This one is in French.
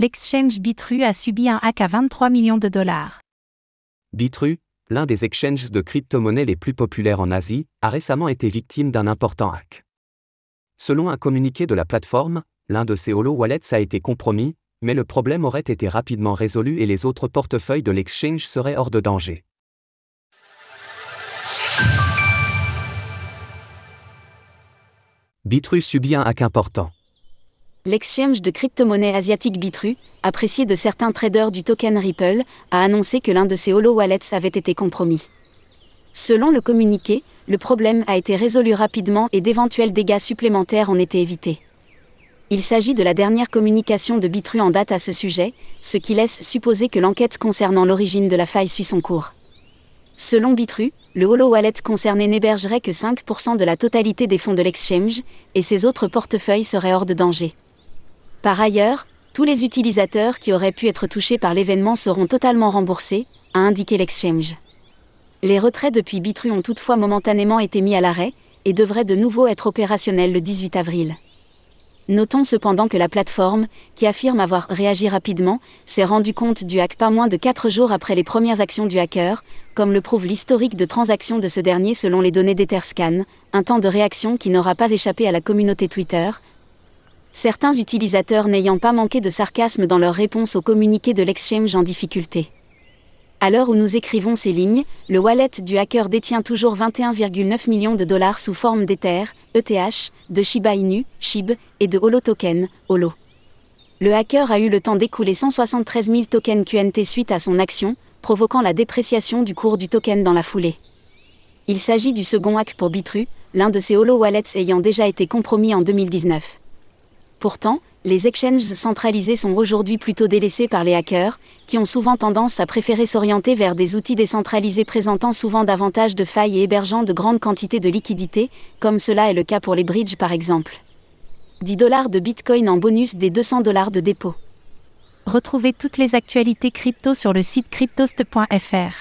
L'exchange Bitru a subi un hack à 23 millions de dollars. Bitru, l'un des exchanges de crypto-monnaies les plus populaires en Asie, a récemment été victime d'un important hack. Selon un communiqué de la plateforme, l'un de ses holo wallets a été compromis, mais le problème aurait été rapidement résolu et les autres portefeuilles de l'exchange seraient hors de danger. Bitru subit un hack important. L'exchange de crypto-monnaie asiatique Bitru, apprécié de certains traders du token Ripple, a annoncé que l'un de ses holo wallets avait été compromis. Selon le communiqué, le problème a été résolu rapidement et d'éventuels dégâts supplémentaires ont été évités. Il s'agit de la dernière communication de Bitru en date à ce sujet, ce qui laisse supposer que l'enquête concernant l'origine de la faille suit son cours. Selon Bitru, le Holo Wallet concerné n'hébergerait que 5% de la totalité des fonds de l'exchange, et ses autres portefeuilles seraient hors de danger. Par ailleurs, tous les utilisateurs qui auraient pu être touchés par l'événement seront totalement remboursés, a indiqué l'exchange. Les retraits depuis Bitru ont toutefois momentanément été mis à l'arrêt, et devraient de nouveau être opérationnels le 18 avril. Notons cependant que la plateforme, qui affirme avoir réagi rapidement, s'est rendu compte du hack pas moins de 4 jours après les premières actions du hacker, comme le prouve l'historique de transactions de ce dernier selon les données d'Etherscan, un temps de réaction qui n'aura pas échappé à la communauté Twitter, certains utilisateurs n'ayant pas manqué de sarcasme dans leur réponse au communiqué de l'exchange en difficulté. À l'heure où nous écrivons ces lignes, le wallet du hacker détient toujours 21,9 millions de dollars sous forme d'Ether, ETH, de Shiba Inu, SHIB, et de Holo Token, Holo. Le hacker a eu le temps d'écouler 173 000 tokens QNT suite à son action, provoquant la dépréciation du cours du token dans la foulée. Il s'agit du second hack pour Bitru, l'un de ses Holo wallets ayant déjà été compromis en 2019. Pourtant, les exchanges centralisés sont aujourd'hui plutôt délaissés par les hackers, qui ont souvent tendance à préférer s'orienter vers des outils décentralisés présentant souvent davantage de failles et hébergeant de grandes quantités de liquidités, comme cela est le cas pour les bridges par exemple. 10 dollars de Bitcoin en bonus des 200 dollars de dépôt. Retrouvez toutes les actualités crypto sur le site cryptost.fr.